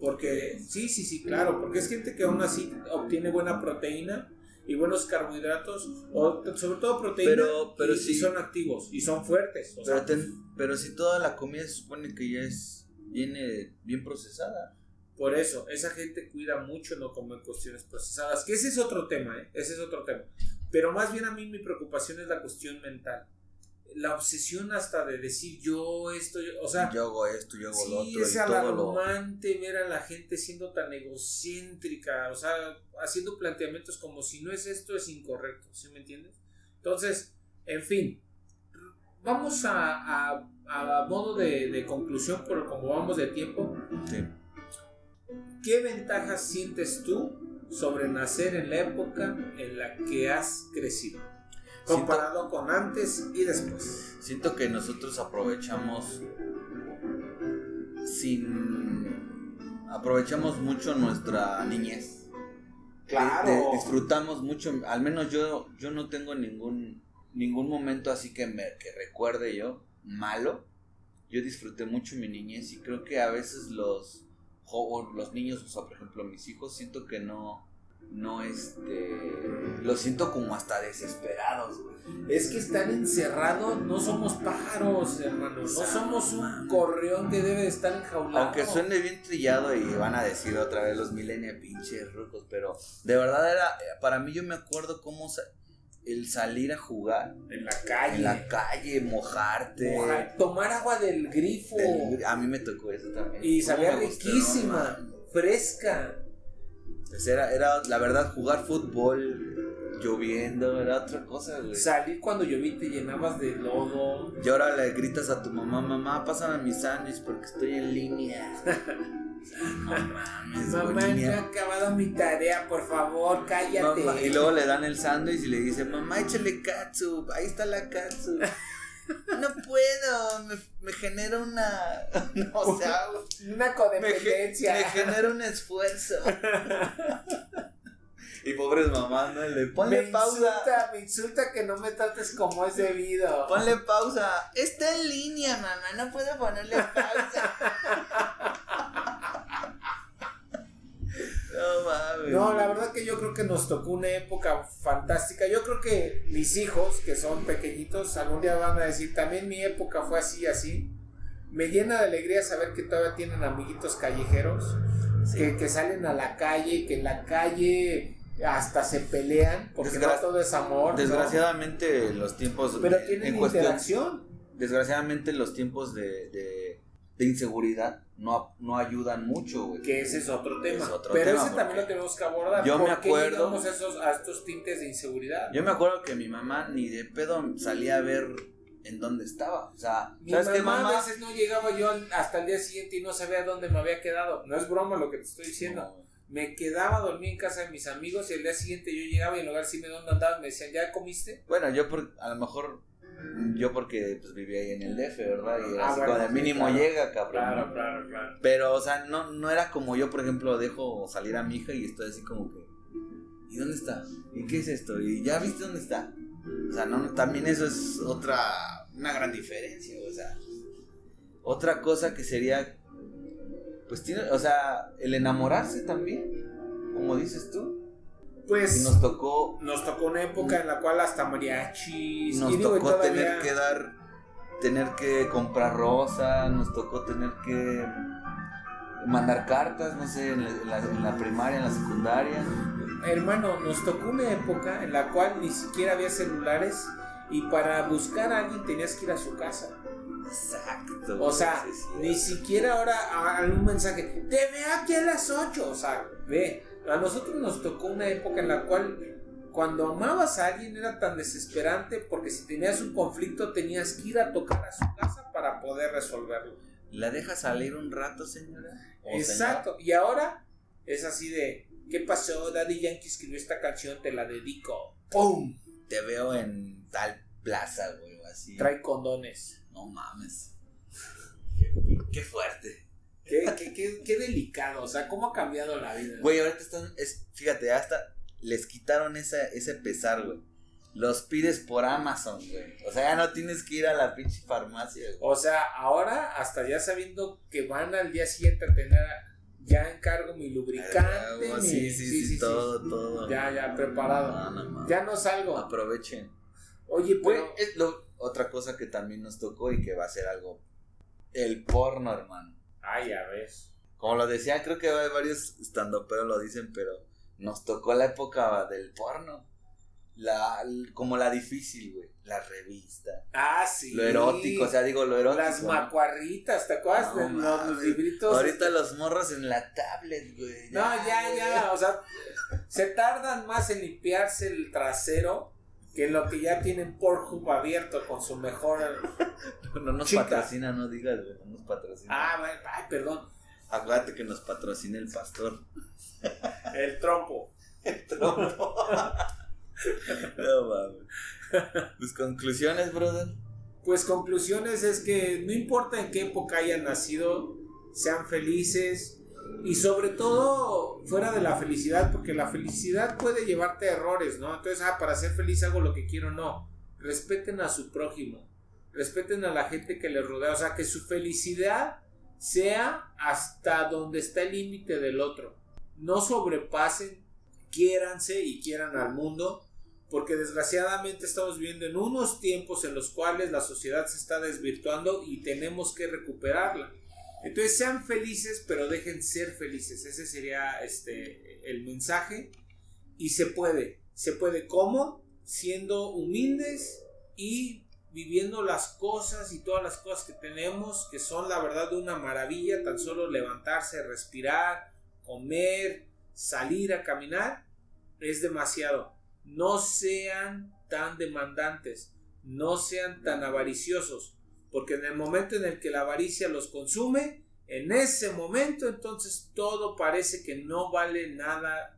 Porque sí, sí, sí, claro. Porque es gente que aún así obtiene buena proteína y buenos carbohidratos, o sobre todo proteína, Pero- pero y, y son activos y son fuertes. O sea, Pero, ten- pero si toda la comida se supone que ya es viene bien procesada. Por eso, esa gente cuida mucho no comer cuestiones procesadas, que ese es otro tema, ¿eh? Ese es otro tema. Pero más bien a mí mi preocupación es la cuestión mental. La obsesión hasta de decir yo esto, yo- o sea, yo hago esto, yo hago lo sí, otro es y lo... alarmante ver a la gente siendo tan egocéntrica, o sea, haciendo planteamientos como si no es esto, es incorrecto, ¿sí me entiendes? Entonces, en fin, vamos a, a- a modo de, de conclusión, por como vamos de tiempo, Sí. ¿Qué ventajas sientes tú sobre nacer en la época en la que has crecido? Comparado con antes y después. Siento que nosotros aprovechamos sin aprovechamos mucho nuestra niñez. De- de- disfrutamos mucho, al menos yo yo no tengo ningún ningún momento así que me que recuerde yo malo. Yo disfruté mucho mi niñez y creo que a veces los los niños, o sea, por ejemplo, mis hijos siento que no no este los siento como hasta desesperados, güey. Es que estar encerrado no somos pájaros, hermano. No somos un correón que debe de estar enjaulado. Aunque suene bien trillado y van a decir otra vez los millennials pinches rucos, pero de verdad era, para mí yo me acuerdo cómo el salir a jugar en la calle. en la calle, mojarte. Mojar- tomar agua del grifo. del- a mí me tocó eso también. y ¿Cómo sabía riquísima, fresca. Pues era, era, la verdad, jugar fútbol lloviendo era otra cosa, güey. Salir cuando lloví te llenabas de lodo. Y ahora le gritas a tu mamá, mamá, pásame mi sándwich porque estoy en línea. [LAUGHS] Mamá, güey, no he acabado mi tarea, por favor, cállate. Mamá, y luego le dan el sándwich y le dice, mamá, échale katsup, ahí está la katsup. [LAUGHS] No puedo, me, me genera una... No, o [LAUGHS] sea, Una me, codependencia. me genera un esfuerzo. [LAUGHS] y pobres mamás, ¿no? Le ponle me pausa. Insulta, me insulta que no me trates como es debido. Ponle pausa. Está en línea, mamá, no puedo ponerle pausa. no mames. No, la verdad que yo creo que nos tocó una época fantástica. Yo creo que mis hijos, que son pequeñitos, algún día van a decir, también mi época fue así, así. Me llena de alegría saber que todavía tienen amiguitos callejeros, Sí. que, que salen a la calle, que en la calle hasta se pelean, porque Desgra- no todo es amor. ¿no? Desgraciadamente los tiempos Pero tienen en interacción. desgraciadamente los tiempos de, de, de inseguridad no, no ayudan mucho, güey. Que ese es otro tema. Es otro Pero tema, ese también lo tenemos que abordar. yo me ¿Por qué acuerdo- a, esos, a estos tintes de inseguridad? Yo me acuerdo que mi mamá ni de pedo salía a ver en dónde estaba. O sea, Mi ¿sabes mamá, qué, mamá? a veces no llegaba yo hasta el día siguiente y no sabía dónde me había quedado. No es broma lo que te estoy diciendo. No. Me quedaba a dormir en casa de mis amigos y el día siguiente yo llegaba y en lugar de decirme dónde andabas me decían, ¿ya comiste? Bueno, yo por, a lo mejor, yo porque pues vivía ahí en el DF, ¿verdad? Y era Ah, así bueno, de sí, mínimo claro. llega, cabrón. ¿no? claro, claro. Pero, o sea, no, no era como yo, por ejemplo, dejo salir a mi hija y estoy así como que, ¿y dónde está? ¿Y qué es esto? ¿Y ya viste dónde está? O sea, no, también eso es otra, una gran diferencia, o sea. Otra cosa que sería, pues tiene, o sea, el enamorarse también, como dices tú. Pues Y nos tocó, nos tocó una época en la cual hasta mariachis nos y digo, y tocó todavía- tener que dar, tener que comprar rosa, nos tocó tener que mandar cartas, no sé, en la, en la- primaria, en la secundaria. Hermano, nos tocó una época en la cual ni siquiera había celulares y para buscar a alguien tenías que ir a su casa. Exacto. O sea, ni siquiera ahora algún mensaje, te veo aquí a las 8. O sea, ve, a nosotros nos tocó una época en la cual cuando amabas a alguien era tan desesperante porque si tenías un conflicto tenías que ir a tocar a su casa para poder resolverlo. ¿La deja salir un rato, señora? Exacto. Y ahora es así de, ¿qué pasó? Daddy Yankee escribió esta canción, te la dedico. ¡Pum! Te veo en tal plaza, güey, o así. Trae condones. No mames. [LAUGHS] Qué- qué fuerte. Qué, qué, qué, qué delicado, o sea, cómo ha cambiado la vida. Güey, ahorita están, es, fíjate, hasta les quitaron esa, ese pesar, güey. Los pides por Amazon, güey. O sea, ya no tienes que ir a la pinche farmacia, güey. O sea, ahora hasta ya sabiendo que van al día siguiente a tener ya encargo mi lubricante, Ah, mi- sí, sí, sí, todo, todo. Ya, ya preparado. No, no, mames. Ya no salgo. Aprovechen. Oye, Güey, pero es lo- otra cosa que también nos tocó y que va a ser algo. El porno, hermano. Ay, ya ves. Como lo decía, creo que hay varios pero lo dicen, pero nos tocó la época del porno. La, como la difícil, güey. La revista. Ah, sí. Lo erótico, o sea, digo lo erótico. las macuarritas, ¿te acuerdas No de los mames. libritos? Ahorita los morros en la tablet, güey. No, ya, ya, o sea, se tardan más en limpiarse el trasero que lo que ya tienen Pornhub abierto con su mejor... [LAUGHS] No nos Chica. patrocina, no digas. No nos patrocina. Ah, bueno, ay, perdón, Acuérdate que nos patrocina el pastor. [LAUGHS] el trompo. Trompo. [LAUGHS] no mames. Pues conclusiones, brother. Pues conclusiones es que no importa en qué época hayan nacido, sean felices y sobre todo fuera de la felicidad, porque la felicidad puede llevarte a errores, ¿no? Entonces, ah, para ser feliz hago lo que quiero, no. Respeten a su prójimo, respeten a la gente que les rodea, o sea, que su felicidad sea hasta donde está el límite del otro. No sobrepasen, quiéranse y quieran al mundo, porque desgraciadamente estamos viviendo en unos tiempos en los cuales la sociedad se está desvirtuando y tenemos que recuperarla. Entonces sean felices, pero dejen ser felices. Ese sería este el mensaje. Y se puede. Se puede cómo? Siendo humildes y viviendo las cosas y todas las cosas que tenemos, que son la verdad de una maravilla, tan solo levantarse, respirar, comer, salir a caminar, es demasiado. No sean tan demandantes, no sean tan avariciosos, porque en el momento en el que la avaricia los consume, en ese momento entonces todo parece que no vale nada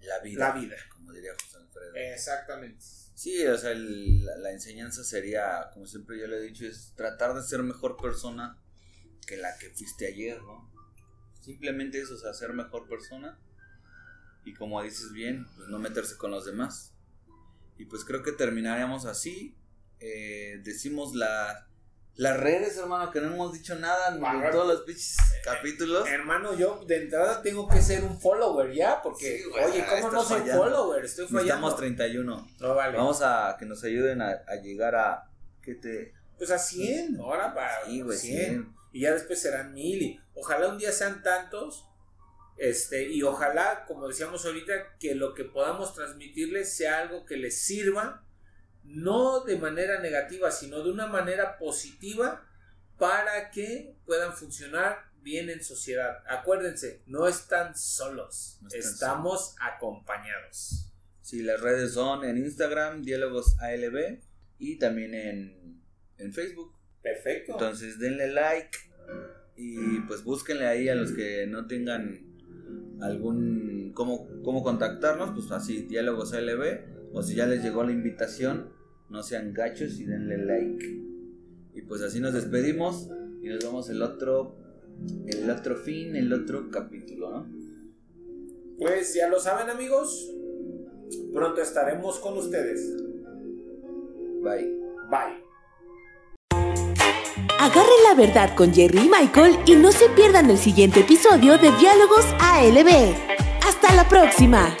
La vida. la vida. Como diría José Alfredo. Exactamente. Sí, o sea, el- la, la enseñanza sería, como siempre yo le he dicho, es tratar de ser mejor persona que la que fuiste ayer, ¿no? Simplemente eso, o sea, ser mejor persona. Y como dices bien, pues no meterse con los demás. Y pues creo que terminaríamos así. Eh, decimos la, las redes, hermano, que no hemos dicho nada en todos los pinches capítulos. Hermano, yo de entrada tengo que ser un follower ya, porque, Sí, güey, oye, ¿cómo no soy fallando. follower? Estoy fallando. Estamos 31. No vale. Vamos a que nos ayuden a, a llegar a... ¿Qué te...? Pues a 100, ahora para Sí, güey, 100. 100. Y ya después serán mil. Y ojalá un día sean tantos. Este, y ojalá, como decíamos ahorita, que lo que podamos transmitirles sea algo que les sirva, no de manera negativa, sino de una manera positiva para que puedan funcionar bien en sociedad. Acuérdense, no están solos, No están estamos acompañados. Sí, las redes son en Instagram, Diálogos ALB, y también en, en Facebook. Perfecto. Entonces denle like y pues búsquenle ahí a los que no tengan algún cómo, cómo contactarnos, pues así, Diálogos ALB, o si ya les llegó la invitación, no sean gachos y denle like. Y pues así nos despedimos y nos vemos el otro el otro fin, el otro capítulo, ¿no? Pues ya lo saben amigos, pronto estaremos con ustedes. Bye. Bye. Agarren la verdad con Jerry y Michael y no se pierdan el siguiente episodio de Diálogos ALB. ¡Hasta la próxima!